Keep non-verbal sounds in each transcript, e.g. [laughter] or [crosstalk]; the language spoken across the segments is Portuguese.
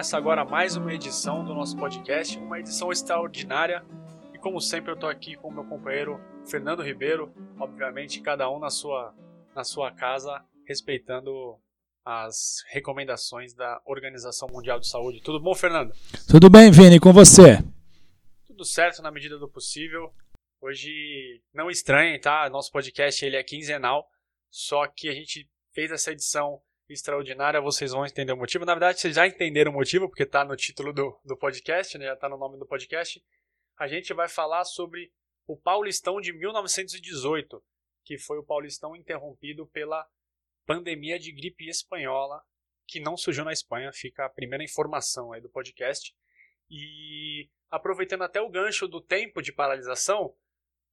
Começa agora mais uma edição do nosso podcast, uma edição extraordinária. E como sempre, eu tô aqui com o meu companheiro Fernando Ribeiro, obviamente, cada um na sua, na sua casa, respeitando as recomendações da Organização Mundial de Saúde. Tudo bom, Fernando? Tudo bem, Vini, com você? Tudo certo na medida do possível. Hoje, não estranhem, tá? Nosso podcast ele é quinzenal, só que a gente fez essa edição extraordinária, vocês vão entender o motivo. Na verdade, vocês já entenderam o motivo, porque está no título do, do podcast, né? já está no nome do podcast. A gente vai falar sobre o Paulistão de 1918, que foi o Paulistão interrompido pela pandemia de gripe espanhola, que não surgiu na Espanha, fica a primeira informação aí do podcast. E aproveitando até o gancho do tempo de paralisação,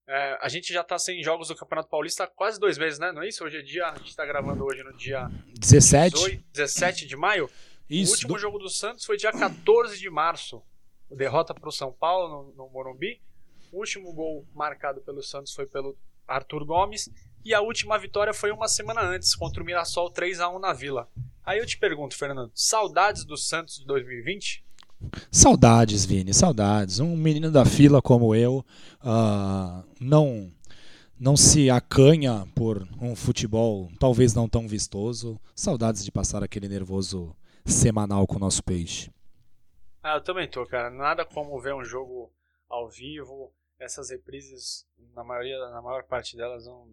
é, a gente já está sem jogos do Campeonato Paulista há quase dois meses, né? Não é isso? Hoje é dia. A gente está gravando hoje no dia 17, 18, 17 de maio. Isso. O último do... jogo do Santos foi dia 14 de março. Derrota para o São Paulo no, no Morumbi. O último gol marcado pelo Santos foi pelo Arthur Gomes. E a última vitória foi uma semana antes, contra o Mirassol 3 a 1 na Vila. Aí eu te pergunto, Fernando, saudades do Santos de 2020? Saudades, Vini, saudades. Um menino da fila como eu uh, não não se acanha por um futebol talvez não tão vistoso. Saudades de passar aquele nervoso semanal com o nosso peixe. Ah, eu também tô, cara. Nada como ver um jogo ao vivo. Essas reprises, na maioria, na maior parte delas, não...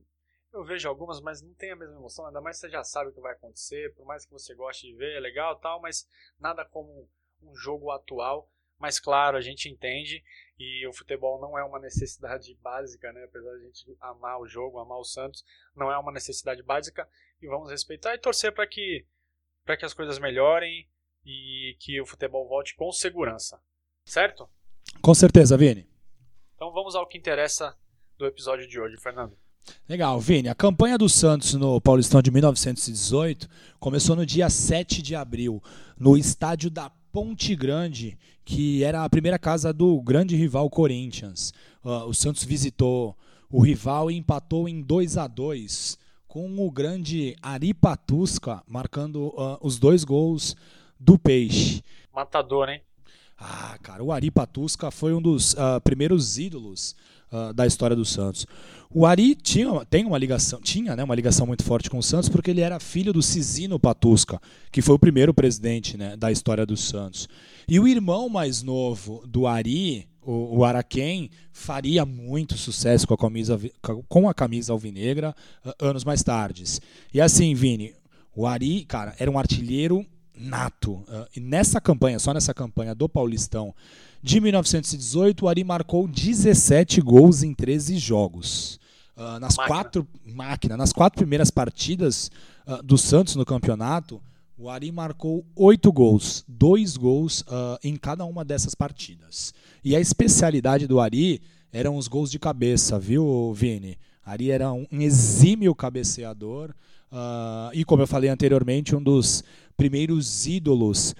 eu vejo algumas, mas não tem a mesma emoção. Ainda mais você já sabe o que vai acontecer. Por mais que você goste de ver, é legal, tal, mas nada como um jogo atual. Mas claro, a gente entende e o futebol não é uma necessidade [laughs] básica, né? Apesar de a gente amar o jogo, amar o Santos, não é uma necessidade básica e vamos respeitar e torcer para que para que as coisas melhorem e que o futebol volte com segurança. Certo? Com certeza, Vini. Então vamos ao que interessa do episódio de hoje, Fernando. Legal, Vini. A campanha do Santos no Paulistão de 1918 começou no dia 7 de abril, no estádio da Ponte Grande, que era a primeira casa do grande rival Corinthians. Uh, o Santos visitou o rival e empatou em 2 a 2 com o grande Ari Patusca marcando uh, os dois gols do Peixe. Matador, hein? Ah, cara, o Ari Patusca foi um dos uh, primeiros ídolos uh, da história do Santos. O Ari tinha, tem uma ligação, tinha né, uma ligação muito forte com o Santos porque ele era filho do Cisino Patusca, que foi o primeiro presidente né, da história do Santos. E o irmão mais novo do Ari, o, o Araquém, faria muito sucesso com a camisa, com a camisa alvinegra uh, anos mais tarde. E assim, Vini, o Ari, cara, era um artilheiro nato. Uh, e nessa campanha, só nessa campanha do Paulistão de 1918, o Ari marcou 17 gols em 13 jogos. Uh, nas máquina. quatro máquina, nas quatro primeiras partidas uh, do Santos no campeonato, o Ari marcou oito gols, dois gols uh, em cada uma dessas partidas. E a especialidade do Ari eram os gols de cabeça, viu, Vini? Ari era um exímio cabeceador e, como eu falei anteriormente, um dos primeiros ídolos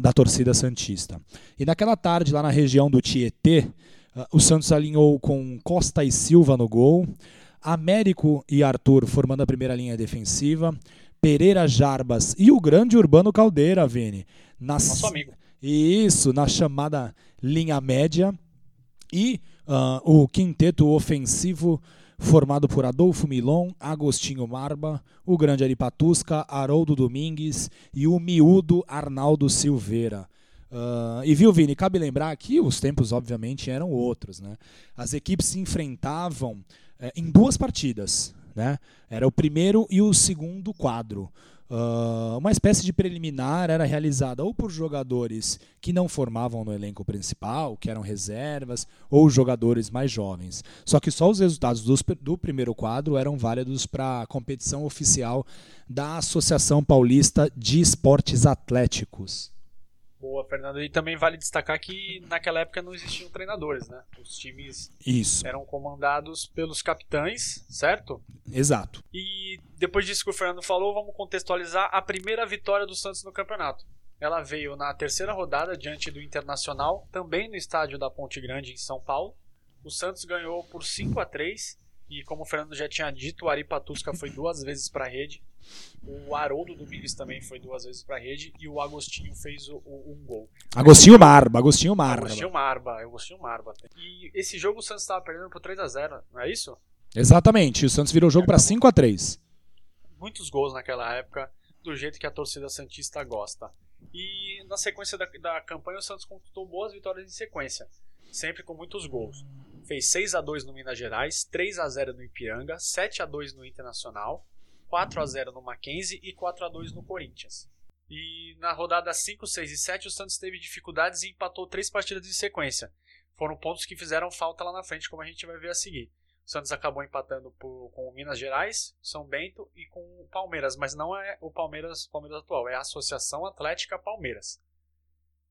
da torcida santista. E naquela tarde, lá na região do Tietê, Uh, o Santos alinhou com Costa e Silva no gol, Américo e Arthur formando a primeira linha defensiva, Pereira Jarbas e o grande Urbano Caldeira, Vini. Nas... Nosso amigo. Isso, na chamada linha média. E uh, o quinteto ofensivo formado por Adolfo Milon, Agostinho Marba, o grande Aripatusca, Haroldo Domingues e o miúdo Arnaldo Silveira. Uh, e viu, Vini, cabe lembrar que os tempos, obviamente, eram outros. Né? As equipes se enfrentavam é, em duas partidas. Né? Era o primeiro e o segundo quadro. Uh, uma espécie de preliminar era realizada ou por jogadores que não formavam no elenco principal, que eram reservas, ou jogadores mais jovens. Só que só os resultados dos, do primeiro quadro eram válidos para a competição oficial da Associação Paulista de Esportes Atléticos. Boa, Fernando. E também vale destacar que naquela época não existiam treinadores, né? Os times Isso. eram comandados pelos capitães, certo? Exato. E depois disso que o Fernando falou, vamos contextualizar a primeira vitória do Santos no campeonato. Ela veio na terceira rodada diante do Internacional, também no estádio da Ponte Grande, em São Paulo. O Santos ganhou por 5 a 3 e como o Fernando já tinha dito, o Ari Patusca foi duas vezes para a rede. O Haroldo Domingues também foi duas vezes pra rede e o Agostinho fez o, o, um gol. Agostinho Marba, Agostinho Marba. Agostinho Marba, Agostinho Marba. E esse jogo o Santos estava perdendo por 3 a 0 não é isso? Exatamente, o Santos virou o jogo para 5 a 3 Muitos gols naquela época, do jeito que a torcida Santista gosta. E na sequência da, da campanha, o Santos conquistou boas vitórias em sequência, sempre com muitos gols. Fez 6 a 2 no Minas Gerais, 3 a 0 no Ipiranga, 7 a 2 no Internacional, 4 a 0 no Mackenzie e 4 a 2 no Corinthians. E na rodada 5, 6 e 7, o Santos teve dificuldades e empatou três partidas em sequência. Foram pontos que fizeram falta lá na frente, como a gente vai ver a seguir. O Santos acabou empatando por, com o Minas Gerais, São Bento e com o Palmeiras, mas não é o Palmeiras, Palmeiras atual, é a Associação Atlética Palmeiras.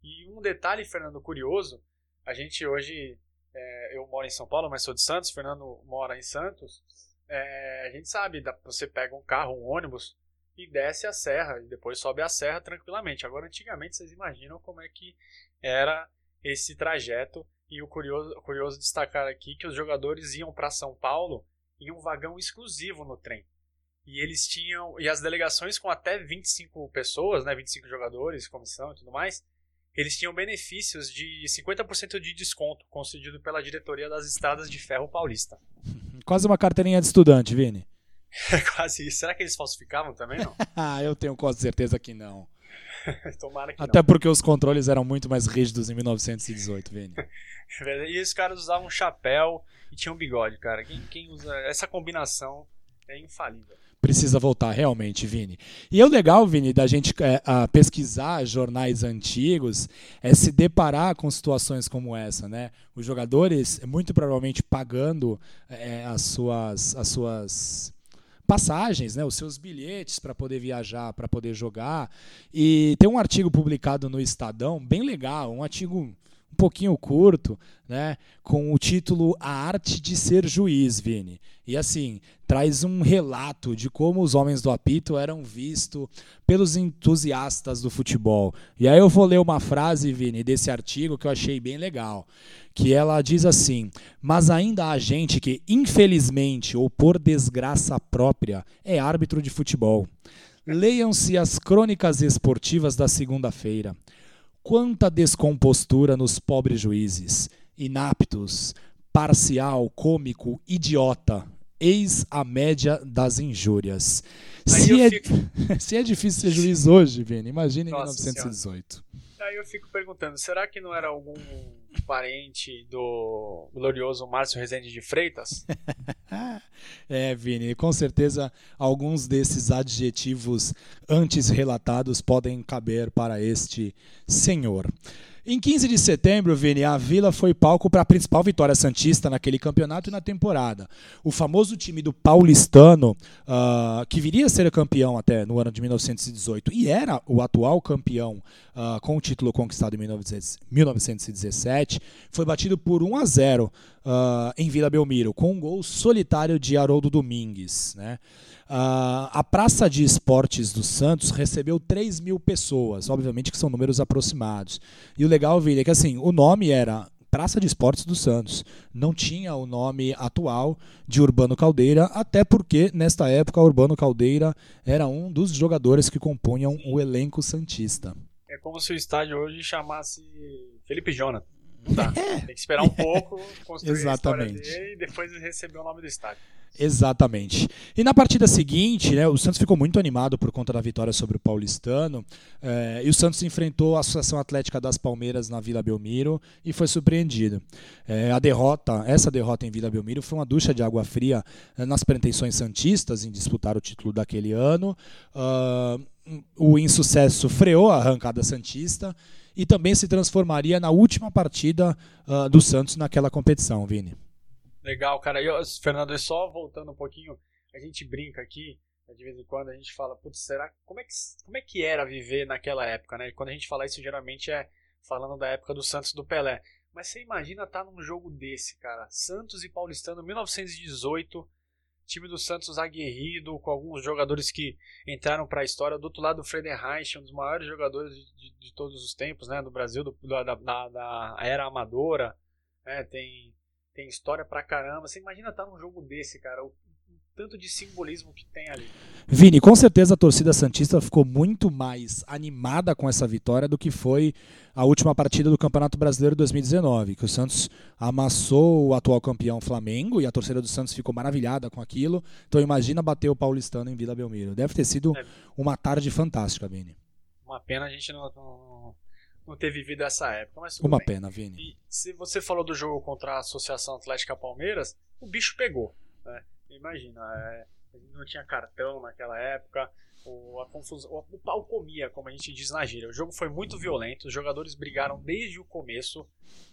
E um detalhe, Fernando, curioso, a gente hoje, é, eu moro em São Paulo, mas sou de Santos, Fernando mora em Santos, é, a gente sabe, você pega um carro, um ônibus e desce a serra e depois sobe a serra tranquilamente. Agora, antigamente, vocês imaginam como é que era esse trajeto e o curioso, curioso destacar aqui que os jogadores iam para São Paulo em um vagão exclusivo no trem. E eles tinham. E as delegações com até 25 pessoas, né, 25 jogadores, comissão e tudo mais, eles tinham benefícios de 50% de desconto concedido pela diretoria das estradas de ferro paulista. [laughs] Quase uma carteirinha de estudante, Vini. É quase isso. Será que eles falsificavam também, não? [laughs] ah, eu tenho quase certeza que não. [laughs] Tomara que Até não. porque os controles eram muito mais rígidos em 1918, Vini. e os caras usavam chapéu e tinham bigode, cara. Quem, quem usa essa combinação é infalível. Precisa voltar, realmente, Vini. E é o legal, Vini, da gente é, pesquisar jornais antigos é se deparar com situações como essa, né? Os jogadores, muito provavelmente, pagando é, as suas. As suas passagens, né, os seus bilhetes para poder viajar, para poder jogar. E tem um artigo publicado no Estadão, bem legal, um artigo um pouquinho curto, né, com o título A Arte de Ser Juiz, Vini. E assim, traz um relato de como os homens do apito eram vistos pelos entusiastas do futebol. E aí eu vou ler uma frase, Vini, desse artigo que eu achei bem legal, que ela diz assim: "Mas ainda há gente que, infelizmente ou por desgraça própria, é árbitro de futebol. Leiam-se as crônicas esportivas da segunda-feira. Quanta descompostura nos pobres juízes, inaptos, parcial, cômico, idiota. Eis a média das injúrias. Se é, fico... [laughs] se é, difícil ser juiz hoje, Vini, imagine em 1918. Senhora. Aí eu fico perguntando, será que não era algum parente do glorioso Márcio Rezende de Freitas? [laughs] é, Vini, com certeza alguns desses adjetivos antes relatados podem caber para este senhor. Em 15 de setembro, Vini, a Vila foi palco para a principal vitória santista naquele campeonato e na temporada. O famoso time do Paulistano, uh, que viria a ser campeão até no ano de 1918 e era o atual campeão uh, com o título conquistado em 1917, foi batido por 1 a 0 uh, em Vila Belmiro, com um gol solitário de Haroldo Domingues. Né? Uh, a Praça de Esportes do Santos recebeu 3 mil pessoas, obviamente que são números aproximados. E o legal, Vini, é que assim, o nome era Praça de Esportes do Santos. Não tinha o nome atual de Urbano Caldeira, até porque nesta época Urbano Caldeira era um dos jogadores que compunham o elenco Santista. É como se o estádio hoje chamasse Felipe Jonathan. Não dá. [laughs] É. Tem que esperar um pouco, construir Exatamente. a dele e depois receber o nome do estádio. Exatamente. E na partida seguinte, né, o Santos ficou muito animado por conta da vitória sobre o Paulistano. Eh, e o Santos enfrentou a Associação Atlética das Palmeiras na Vila Belmiro e foi surpreendido. Eh, a derrota, essa derrota em Vila Belmiro, foi uma ducha de água fria eh, nas pretensões santistas em disputar o título daquele ano. Uh, o insucesso freou a arrancada santista e também se transformaria na última partida uh, do Santos naquela competição, Vini. Legal, cara. Eu, Fernando, só voltando um pouquinho, a gente brinca aqui, né, de vez em quando a gente fala, putz, será como é que como é que era viver naquela época, né? quando a gente fala isso, geralmente é falando da época do Santos do Pelé. Mas você imagina estar tá num jogo desse, cara. Santos e Paulistano, 1918, time do Santos aguerrido, com alguns jogadores que entraram para a história. Do outro lado, o Friedenreich, um dos maiores jogadores de, de, de, todos os tempos, né, do Brasil, do, da, da, da, era amadora. É, tem tem história pra caramba. Você imagina estar tá num jogo desse, cara. O tanto de simbolismo que tem ali. Vini, com certeza a torcida Santista ficou muito mais animada com essa vitória do que foi a última partida do Campeonato Brasileiro 2019, que o Santos amassou o atual campeão Flamengo e a torcida do Santos ficou maravilhada com aquilo. Então imagina bater o paulistano em Vila Belmiro. Deve ter sido é. uma tarde fantástica, Vini. Uma pena a gente não, não, não ter vivido essa época. Mas uma bem. pena, Vini. E se você falou do jogo contra a Associação Atlética Palmeiras, o bicho pegou. Né? Imagina, é, não tinha cartão naquela época, o, a confusão, o, o pau comia, como a gente diz na gíria. O jogo foi muito violento, os jogadores brigaram desde o começo.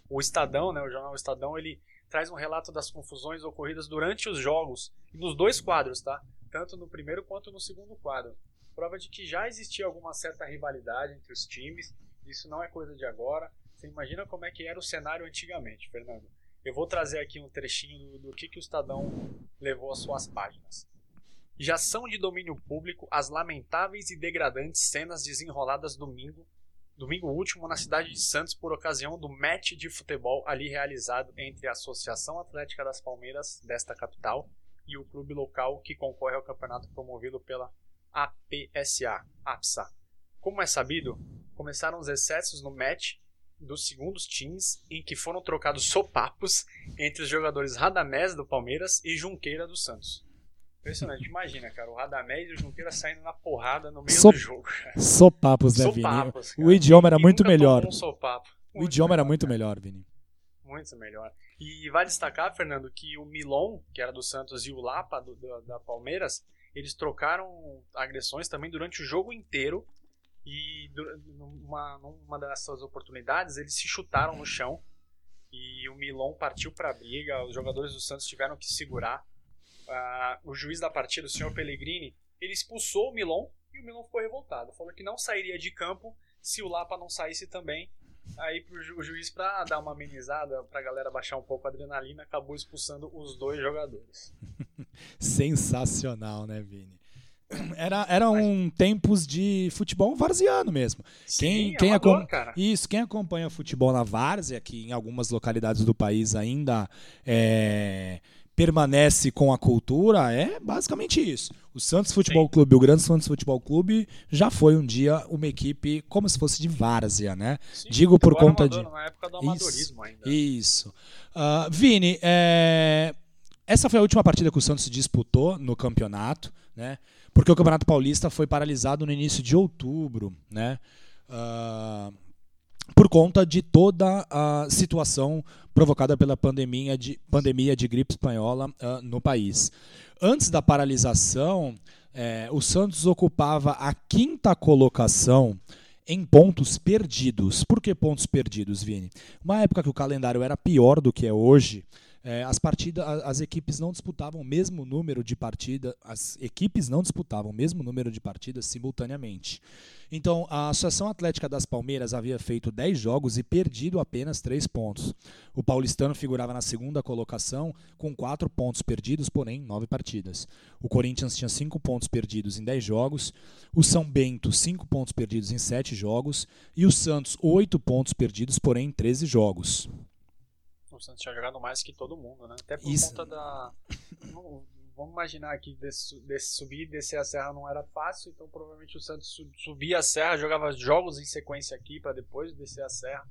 O Estadão, né, o jornal Estadão, ele traz um relato das confusões ocorridas durante os jogos, nos dois quadros, tá? Tanto no primeiro quanto no segundo quadro. Prova de que já existia alguma certa rivalidade entre os times, isso não é coisa de agora. Você imagina como é que era o cenário antigamente, Fernando. Eu vou trazer aqui um trechinho do, do que, que o Estadão levou às suas páginas. Já são de domínio público as lamentáveis e degradantes cenas desenroladas domingo, domingo último na cidade de Santos por ocasião do match de futebol ali realizado entre a Associação Atlética das Palmeiras desta capital e o clube local que concorre ao campeonato promovido pela APSA, APSA. Como é sabido, começaram os excessos no match dos segundos times em que foram trocados sopapos entre os jogadores Radamés do Palmeiras e Junqueira do Santos. Impressionante, [laughs] imagina, cara, o Radamés e o Junqueira saindo na porrada no meio Sop do jogo. Cara. Sopapos, né, sopapos, Vini? O idioma era muito melhor. Um sopapo. Muito o idioma melhor, era muito cara. melhor, Vini. Muito melhor. E vai destacar, Fernando, que o Milon, que era do Santos, e o Lapa, do, do, da Palmeiras, eles trocaram agressões também durante o jogo inteiro e numa, numa dessas oportunidades eles se chutaram no chão e o Milon partiu para a briga. Os jogadores do Santos tiveram que segurar. Uh, o juiz da partida, o senhor Pellegrini, ele expulsou o Milon e o Milon ficou revoltado. Falou que não sairia de campo se o Lapa não saísse também. Aí o juiz, para dar uma amenizada, para a galera baixar um pouco a adrenalina, acabou expulsando os dois jogadores. [laughs] Sensacional, né, Vini? [clears throat] Era, eram um tempos de futebol varziano mesmo. Sim, quem, quem amador, Isso, quem acompanha futebol na várzea, que em algumas localidades do país ainda é, permanece com a cultura, é basicamente isso. O Santos Futebol Sim. Clube, o Grande Santos Futebol Clube, já foi um dia uma equipe como se fosse de várzea, né? Sim, Digo por conta amador, de. Na época do amadorismo isso, ainda. Isso. Uh, Vini, é... essa foi a última partida que o Santos disputou no campeonato, né? Porque o Campeonato Paulista foi paralisado no início de outubro, né? Uh, por conta de toda a situação provocada pela pandemia de, pandemia de gripe espanhola uh, no país. Antes da paralisação, eh, o Santos ocupava a quinta colocação em pontos perdidos. Por que pontos perdidos, Vini? Uma época que o calendário era pior do que é hoje, é, as partidas, as equipes não disputavam o mesmo número de partidas, as equipes não disputavam o mesmo número de partidas simultaneamente. Então, a Associação Atlética das Palmeiras havia feito 10 jogos e perdido apenas 3 pontos. O paulistano figurava na segunda colocação com 4 pontos perdidos, porém 9 partidas. O Corinthians tinha 5 pontos perdidos em 10 jogos, o São Bento 5 pontos perdidos em 7 jogos e o Santos 8 pontos perdidos, porém em 13 jogos o Santos tinha jogado mais que todo mundo, né? Até por Isso. conta da. Vamos imaginar que desse, desse subir e descer a serra não era fácil, então provavelmente o Santos subia a serra, jogava jogos em sequência aqui para depois descer a serra.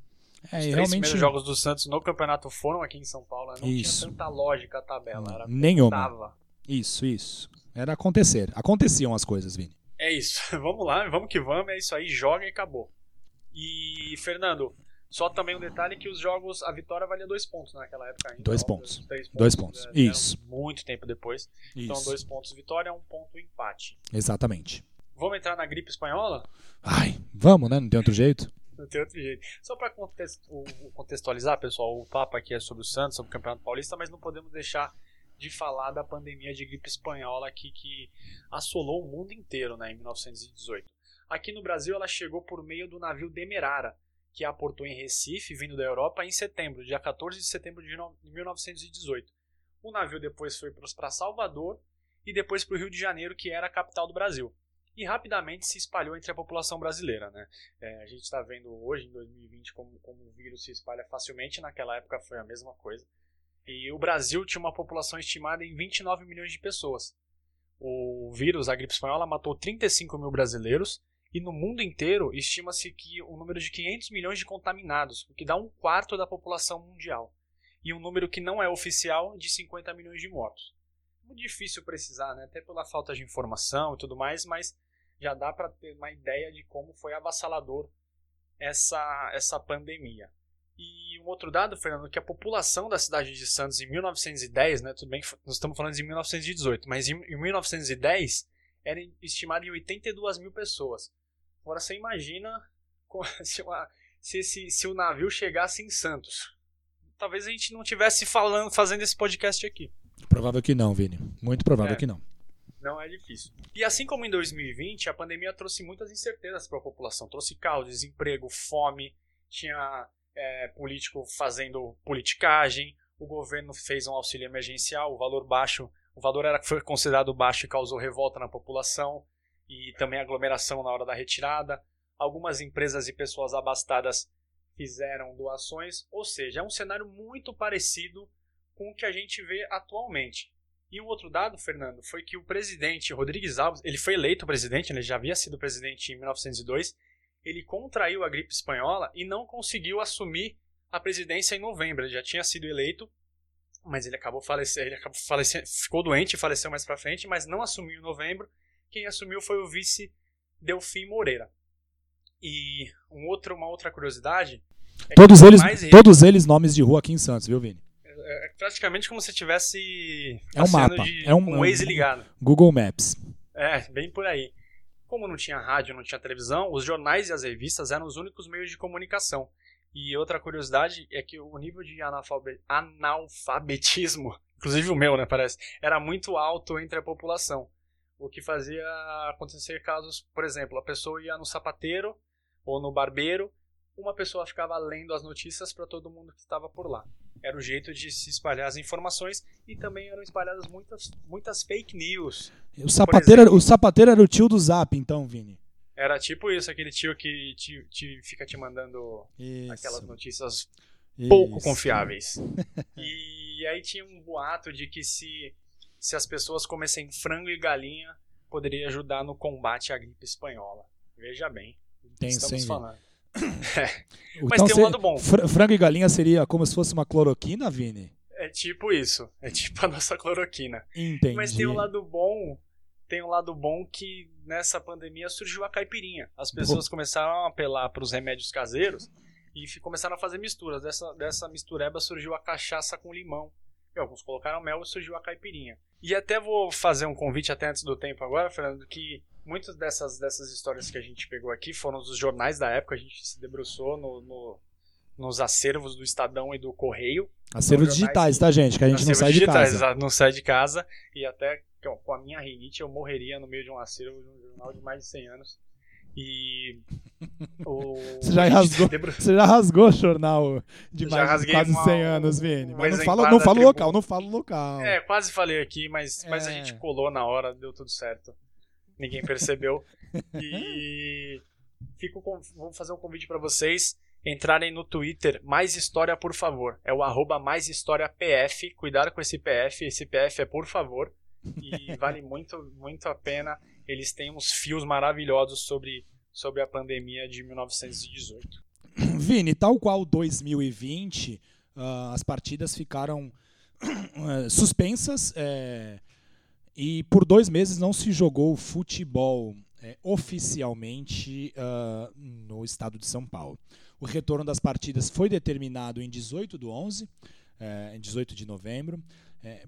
É, Os três realmente... primeiros jogos do Santos no campeonato foram aqui em São Paulo, né? não Isso. tinha tanta lógica a tabela. Era Nenhuma. Tava. Isso, isso. Era acontecer. Aconteciam as coisas, Vini. É isso. [laughs] vamos lá, vamos que vamos. É isso aí, joga e acabou. E, Fernando, só também um detalhe que os jogos, a vitória valia dois pontos naquela época ainda. Dois óbvio, pontos. Pontos. Dois pontos. né, Isso. Muito tempo depois. Então, Isso. dois pontos vitória, um ponto empate. Exatamente. Vamos entrar na gripe espanhola? Ai, vamos, né? Não tem outro jeito. Não tem outro jeito. Só para contextualizar, pessoal, o papo aqui é sobre o Santos, sobre o Campeonato Paulista, mas não podemos deixar de falar da pandemia de gripe espanhola aqui que assolou o mundo inteiro né, em 1918. Aqui no Brasil ela chegou por meio do navio Demerara, que aportou em Recife, vindo da Europa, em setembro, dia 14 de setembro de 1918. O navio depois foi para Salvador e depois para o Rio de Janeiro, que era a capital do Brasil. E rapidamente se espalhou entre a população brasileira. Né? É, a gente está vendo hoje, em 2020, como, como o vírus se espalha facilmente, naquela época foi a mesma coisa. E o Brasil tinha uma população estimada em 29 milhões de pessoas. O vírus, a gripe espanhola, matou 35 mil brasileiros e no mundo inteiro estima-se que o um número de 500 milhões de contaminados, o que dá um quarto da população mundial. E um número que não é oficial de 50 milhões de mortos. Muito difícil precisar, né? até pela falta de informação e tudo mais, mas já dá para ter uma ideia de como foi avassalador essa, essa pandemia. E um outro dado, Fernando, que a população da cidade de Santos em 1910, né, tudo bem que nós estamos falando de 1918, mas em, em 1910 era estimada em 82 mil pessoas. Agora você imagina [laughs] se, uma, se, se, se o navio chegasse em Santos. Talvez a gente não tivesse falando, fazendo esse podcast aqui. Provável que não, Vini. Muito provável É. que não. Não é difícil. E assim como em 2020, a pandemia trouxe muitas incertezas para a população. Trouxe caos, desemprego, fome, tinha é, político fazendo politicagem, o governo fez um auxílio emergencial, o valor baixo, o valor era foi considerado baixo e causou revolta na população e também aglomeração na hora da retirada. Algumas empresas e pessoas abastadas fizeram doações, ou seja, é um cenário muito parecido com o que a gente vê atualmente. E um outro dado, Fernando, foi que o presidente Rodrigues Alves, ele foi eleito presidente, ele já havia sido presidente em 1902, ele contraiu a gripe espanhola e não conseguiu assumir a presidência em novembro. Ele já tinha sido eleito, mas ele acabou falecendo, ele acabou falecendo, ficou doente e faleceu mais para frente, mas não assumiu em novembro. Quem assumiu foi o vice Delfim Moreira. E um outro, uma outra curiosidade é Todos os eles, e todos eles nomes de rua aqui em Santos, viu, Vini? é praticamente como se tivesse É um mapa, de, é um- é um- Waze ligado. Google Maps. É, bem por aí. Como não tinha rádio, não tinha televisão, os jornais e as revistas eram os únicos meios de comunicação. E outra curiosidade é que o nível de analfabe- analfabetismo, [laughs] inclusive o meu, né, parece, era muito alto entre a população. O que fazia acontecer casos, por exemplo, a pessoa ia no sapateiro ou no barbeiro, uma pessoa ficava lendo as notícias para todo mundo que estava por lá. Era o jeito de se espalhar as informações e também eram espalhadas muitas, muitas fake news. O sapateiro, era- o sapateiro era o tio do Zap, então, Vini. Era tipo isso, aquele tio que te, te- fica te mandando Isso. aquelas notícias isso. pouco confiáveis. [laughs] e aí tinha um boato de que se, se as pessoas comessem frango e galinha, poderia ajudar no combate à gripe espanhola. Veja bem. Tem estamos sim, falando. [laughs] Então, Mas tem um lado bom. fr- frango e galinha seria como se fosse uma cloroquina, Vini? É tipo isso. É tipo a nossa cloroquina. Entendi. Mas tem um lado bom. Tem um lado bom que nessa pandemia surgiu a caipirinha. As pessoas começaram a apelar para os remédios caseiros e começaram a fazer misturas. Dessa, dessa mistureba surgiu a cachaça com limão. E alguns colocaram mel e surgiu a caipirinha. E até vou fazer um convite até antes do tempo agora, Fernando, que muitas dessas, dessas histórias que a gente pegou aqui foram dos jornais da época. A gente se debruçou no, no- nos acervos do Estadão e do Correio. Acervos digitais, que- tá, gente? Que a gente não sai de digitais, casa. exato, Não sai de casa. E até ó, com a minha rinite eu morreria no meio de um acervo de um jornal de mais de 100 anos. E. O... [laughs] Você já rasgou? Debru- Você já rasgou o jornal de mais de quase uma- 100 anos, Vini. Mas não fala, não da fala o tribuna. local, não fala o local. É, quase falei aqui, mas, mas a É. gente colou na hora, deu tudo certo. Ninguém percebeu. e. [laughs] Fico com... Vou fazer um convite para vocês entrarem no Twitter Mais História, por favor. É o arroba Mais História PF. Cuidado com esse PF. Esse PF é por favor. E vale muito, muito a pena. Eles têm uns fios maravilhosos sobre, sobre a pandemia de 1918. Vini, tal qual 2020, ah, as partidas ficaram eh, suspensas eh, e por dois meses não se jogou futebol eh, oficialmente ah, no estado de São Paulo. O retorno das partidas foi determinado em 18 do 11, eh, em 18 de novembro.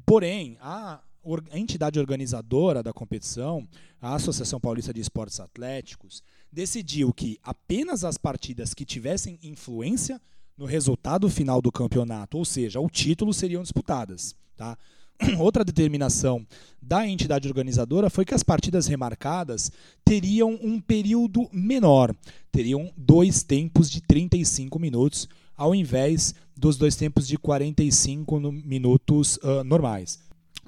Porém, a, a entidade organizadora da competição, a Associação Paulista de Esportes Atléticos, decidiu que apenas as partidas que tivessem influência no resultado final do campeonato, ou seja, o título, seriam disputadas. Tá? [clears throat] Outra determinação da entidade organizadora foi que as partidas remarcadas teriam um período menor, teriam dois tempos de 35 minutos, ao invés dos dois tempos de 45 no- minutos ah, normais.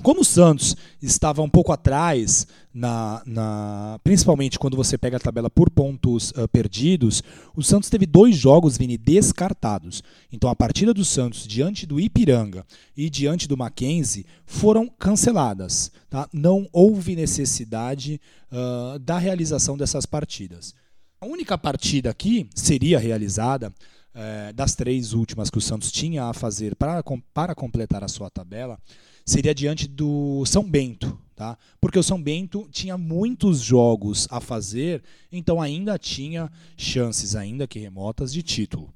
Como o Santos estava um pouco atrás, na, na, principalmente quando você pega a tabela por pontos uh, perdidos, o Santos teve dois jogos, Vini, descartados. Então a partida do Santos diante do Ipiranga e diante do Mackenzie foram canceladas. Tá? Não houve necessidade uh, da realização dessas partidas. A única partida aqui seria realizada uh, das três últimas que o Santos tinha a fazer para, para completar a sua tabela seria diante do São Bento, tá? Porque o São Bento tinha muitos jogos a fazer, então ainda tinha chances, ainda que remotas, de título.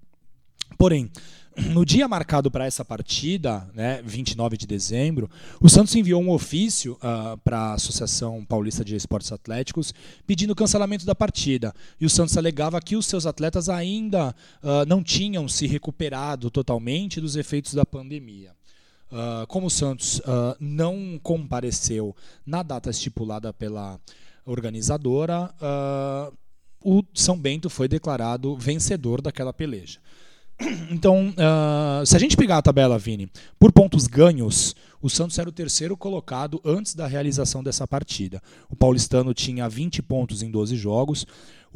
Porém, no dia marcado para essa partida, né, 29 de dezembro, o Santos enviou um ofício uh, para a Associação Paulista de Esportes Atléticos pedindo o cancelamento da partida. E o Santos alegava que os seus atletas ainda uh, não tinham se recuperado totalmente dos efeitos da pandemia. Uh, como o Santos uh, não compareceu na data estipulada pela organizadora, uh, o São Bento foi declarado vencedor daquela peleja. [clears throat] Então, se a gente pegar a tabela, Vini, por pontos ganhos, o Santos era o terceiro colocado antes da realização dessa partida. O paulistano tinha 20 pontos em 12 jogos,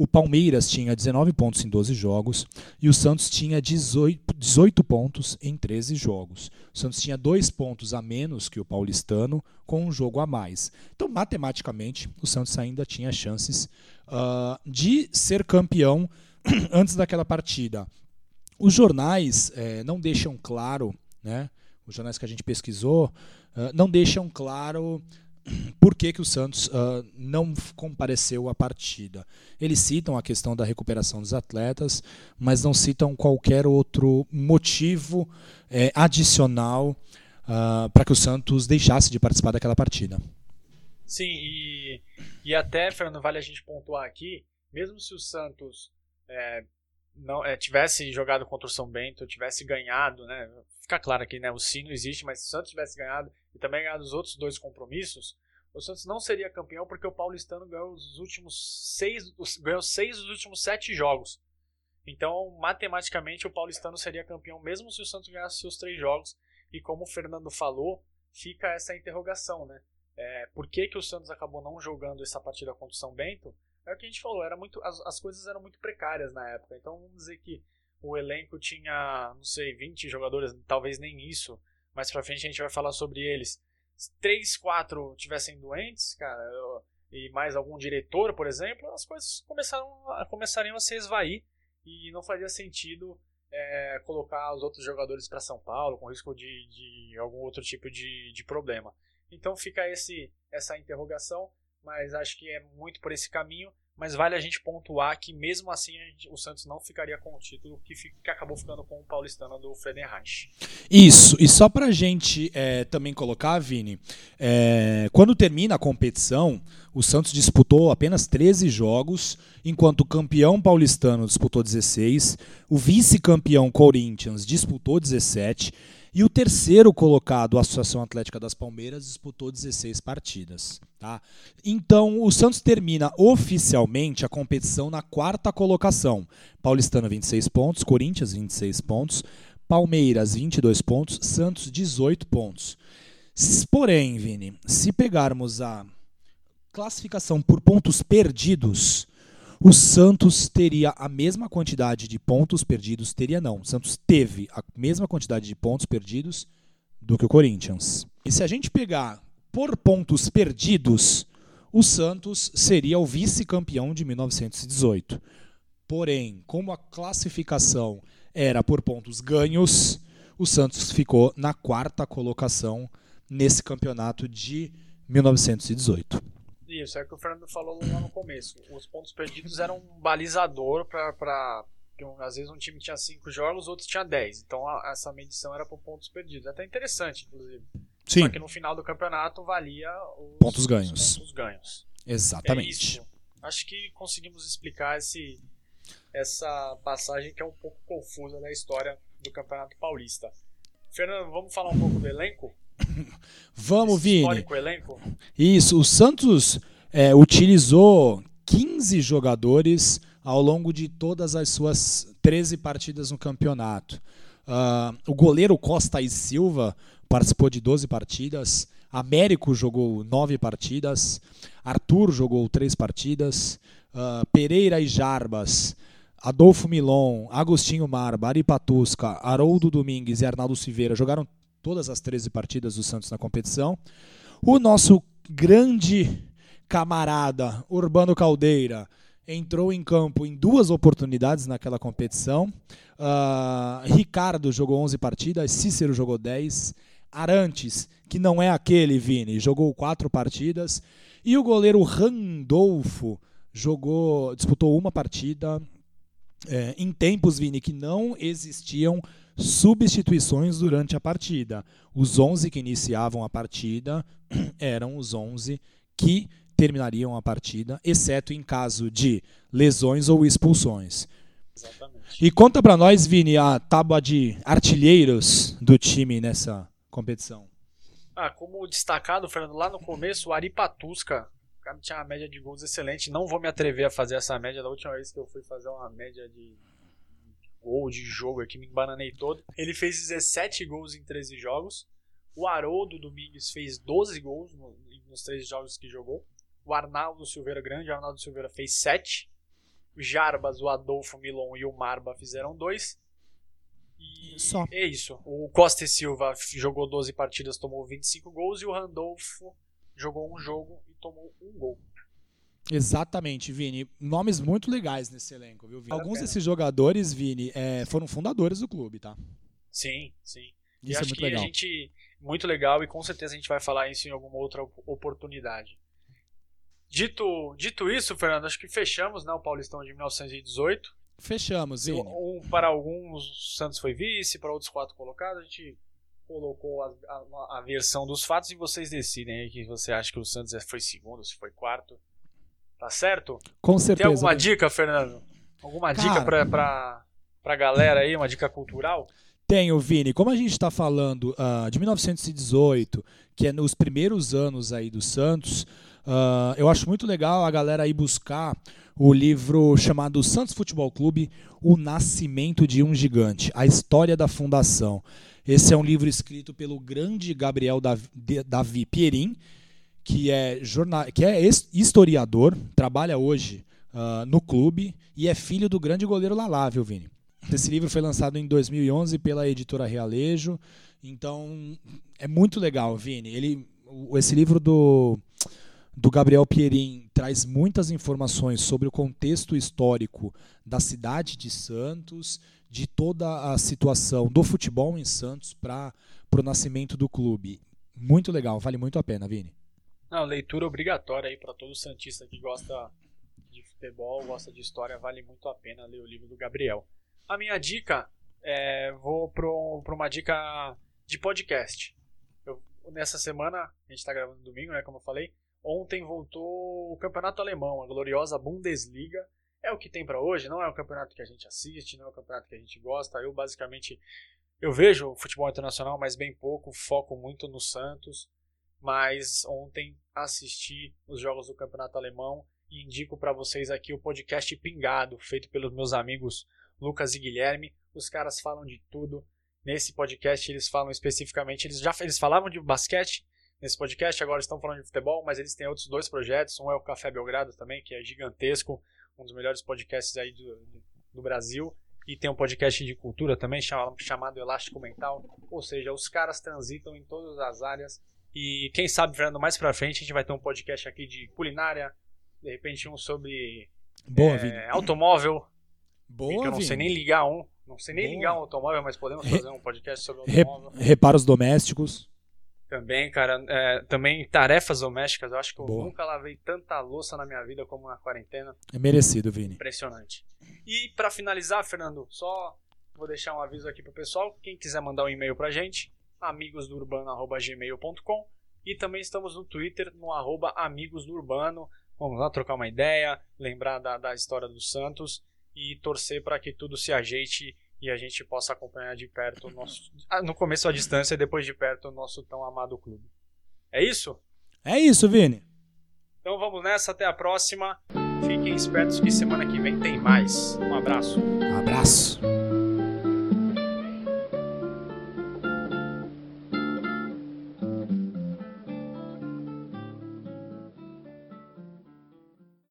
o Palmeiras tinha 19 pontos em 12 jogos e o Santos tinha 18, 18 pontos em 13 jogos. O Santos tinha dois pontos a menos que o paulistano, com um jogo a mais. Então, matematicamente, o Santos ainda tinha chances uh, de ser campeão [clears throat] antes daquela partida. Os jornais eh, não deixam claro, né? Os jornais que a gente pesquisou uh, não deixam claro por que, que o Santos uh, não compareceu à partida. Eles citam a questão da recuperação dos atletas, mas não citam qualquer outro motivo é, adicional uh, para que o Santos deixasse de participar daquela partida. Sim, e, e até, Fernando, vale a gente pontuar aqui, mesmo se o Santos é, não é, tivesse jogado contra o São Bento, tivesse ganhado, né? Fica claro aqui, né? O sino existe, mas se o Santos tivesse ganhado e também ganhado os outros dois compromissos, o Santos não seria campeão porque o Paulistano ganhou os últimos seis, ganhou seis dos últimos sete jogos. Então, matematicamente, o Paulistano seria campeão mesmo se o Santos ganhasse os três jogos. E como o Fernando falou, fica essa interrogação, né? É, por que, que o Santos acabou não jogando essa partida contra o São Bento? É o que a gente falou, era muito, as, as coisas eram muito precárias na época. Então vamos dizer que o elenco tinha, não sei, 20 jogadores, talvez nem isso. Mais pra frente a gente vai falar sobre eles. Se 3, 4 tivessem doentes, cara, eu, e mais algum diretor, por exemplo, as coisas começaram a, começariam a se esvair e não fazia sentido é, colocar os outros jogadores para São Paulo com risco de, de algum outro tipo de, de problema. Então fica esse, essa interrogação mas acho que é muito por esse caminho. Mas vale a gente pontuar que mesmo assim gente, o Santos não ficaria com o título que, fica, que acabou ficando com o paulistano do Friedenreich. Isso, e só pra gente é, também colocar, Vini, é, quando termina a competição, o Santos disputou apenas 13 jogos, enquanto o campeão paulistano disputou 16, o vice-campeão Corinthians disputou 17 e o terceiro colocado, a Associação Atlética das Palmeiras, disputou 16 partidas. Tá? Então, o Santos termina oficialmente a competição na quarta colocação. Paulistano 26 pontos, Corinthians 26 pontos, Palmeiras 22 pontos, Santos 18 pontos. Porém, Vini, se pegarmos a classificação por pontos perdidos, o Santos teria a mesma quantidade de pontos perdidos, teria não. O Santos teve a mesma quantidade de pontos perdidos do que o Corinthians. E se a gente pegar por pontos perdidos, o Santos seria o vice-campeão de 1918. Porém, como a classificação era por pontos ganhos, o Santos ficou na quarta colocação nesse campeonato de 1918. Isso, é o que o Fernando falou lá no começo. Os pontos perdidos eram um balizador para. Às vezes um time tinha 5 jogos, outros tinha 10. Então a, essa medição era por pontos perdidos. É até interessante, inclusive. Sim. Só que no final do campeonato valia os pontos ganhos. Os pontos ganhos. Exatamente. É Acho que conseguimos explicar esse, essa passagem que é um pouco confusa da história do Campeonato Paulista. Fernando, vamos falar um pouco do elenco? [laughs] Vamos, Esse Vini. Histórico elenco? Isso, o Santos é, utilizou 15 jogadores ao longo de todas as suas 13 partidas no campeonato. Uh, o goleiro Costa e Silva participou de 12 partidas. Américo jogou nove partidas, Arthur jogou três partidas, uh, Pereira e Jarbas, Adolfo Milon, Agostinho Marba, Ari Patusca, Haroldo Domingues e Arnaldo Silveira jogaram todas as 13 partidas do Santos na competição. O nosso grande camarada Urbano Caldeira entrou em campo em duas oportunidades naquela competição. Uh, Ricardo jogou 11 partidas, Cícero jogou 10. Arantes, que não é aquele, Vini, jogou quatro partidas. E o goleiro Randolfo jogou, disputou uma partida. É, em tempos, Vini, que não existiam substituições durante a partida. Os 11 que iniciavam a partida [clears throat] eram os 11 que terminariam a partida, exceto em caso de lesões ou expulsões. Exatamente. E conta para nós, Vini, a tábua de artilheiros do time nessa competição. Ah, como destacado, Fernando, lá no começo, o Ari Patusca, o cara tinha uma média de gols excelente. Não vou me atrever a fazer essa média. Da última vez que eu fui fazer uma média de gol de jogo aqui, me embananei todo. Ele fez 17 gols em 13 jogos. O Haroldo Domingues fez 12 gols nos 13 jogos que jogou. O Arnaldo Silveira Grande, o Arnaldo Silveira fez 7. O Jarbas, o Adolfo Milon e o Marba fizeram 2. E Só. é isso. O Costa e Silva jogou 12 partidas, tomou 25 gols. E o Randolfo jogou um jogo e tomou um gol. Exatamente, Vini. Nomes muito legais nesse elenco, viu, Vini? Alguns desses jogadores, Vini, é, foram fundadores do clube, tá? Sim, sim. Isso e é acho muito que legal. a gente. Muito legal e com certeza a gente vai falar isso em alguma outra oportunidade. Dito, dito isso, Fernando, acho que fechamos né, o Paulistão de 1918. Fechamos, Vini. Um, para alguns, o Santos foi vice, para outros quatro colocados, a gente colocou a, a, a, versão dos fatos e vocês decidem aí que você acha que o Santos foi segundo, se foi quarto. Tá certo? Com certeza. Tem alguma dica, Fernando? Alguma Cara, dica pra, pra, pra galera aí, uma dica cultural? Tenho, Vini. Como a gente está falando uh, de 1918, que é nos primeiros anos aí do Santos, uh, eu acho muito legal a galera aí buscar o livro chamado Santos Futebol Clube, O Nascimento de um Gigante, a história da fundação. Esse é um livro escrito pelo grande Gabriel Davi Pierin, que é, jornal, que é historiador, trabalha hoje uh, no clube e é filho do grande goleiro Lalá, viu, Vini? Esse livro foi lançado em 2011 pela editora Realejo, então é muito legal, Vini. Ele, esse livro do do Gabriel Pierin traz muitas informações sobre o contexto histórico da cidade de Santos, de toda a situação do futebol em Santos para o nascimento do clube. Muito legal, vale muito a pena, Vini. Não, leitura obrigatória aí para todo santista que gosta de futebol, gosta de história, vale muito a pena ler o livro do Gabriel. A minha dica, é, vou para uma dica de podcast. Eu, nessa semana, a gente está gravando domingo, né, como eu falei, Ontem voltou o campeonato alemão, a gloriosa Bundesliga. É o que tem para hoje, não é o campeonato que a gente assiste, não é o campeonato que a gente gosta. Eu basicamente eu vejo o futebol internacional, mas bem pouco, foco muito no Santos. Mas ontem assisti os jogos do campeonato alemão e indico para vocês aqui o podcast Pingado, feito pelos meus amigos Lucas e Guilherme. Os caras falam de tudo. Nesse podcast eles falam especificamente, eles já eles falavam de basquete, nesse podcast. Agora estão falando de futebol, mas eles têm outros dois projetos. Um é o Café Belgrado também, que é gigantesco, um dos melhores podcasts aí do, do Brasil. E tem um podcast de cultura também chamado Elástico Mental. Ou seja, os caras transitam em todas as áreas. E quem sabe, Fernando, mais pra frente a gente vai ter um podcast aqui de culinária. De repente um sobre Boa, é, automóvel. Boa, eu não sei nem ligar um. Não sei nem Boa. ligar um automóvel, mas podemos fazer um podcast sobre automóvel. Reparos domésticos. Também, cara, é, também tarefas domésticas. Eu acho que eu Boa. nunca lavei tanta louça na minha vida como na quarentena. É merecido, Vini. Impressionante. E para finalizar, Fernando, só vou deixar um aviso aqui pro pessoal. Quem quiser mandar um e-mail pra gente, amigosdourbano.gmail.com e também estamos no Twitter, no arroba amigosdourbano. Vamos lá trocar uma ideia, lembrar da, da história do Santos e torcer para que tudo se ajeite e a gente possa acompanhar de perto o [laughs] nosso. Ah, no começo à distância e depois de perto o nosso tão amado clube. É isso? É isso, Vini. Então vamos nessa, até a próxima. Fiquem espertos que semana que vem tem mais. Um abraço. Um abraço.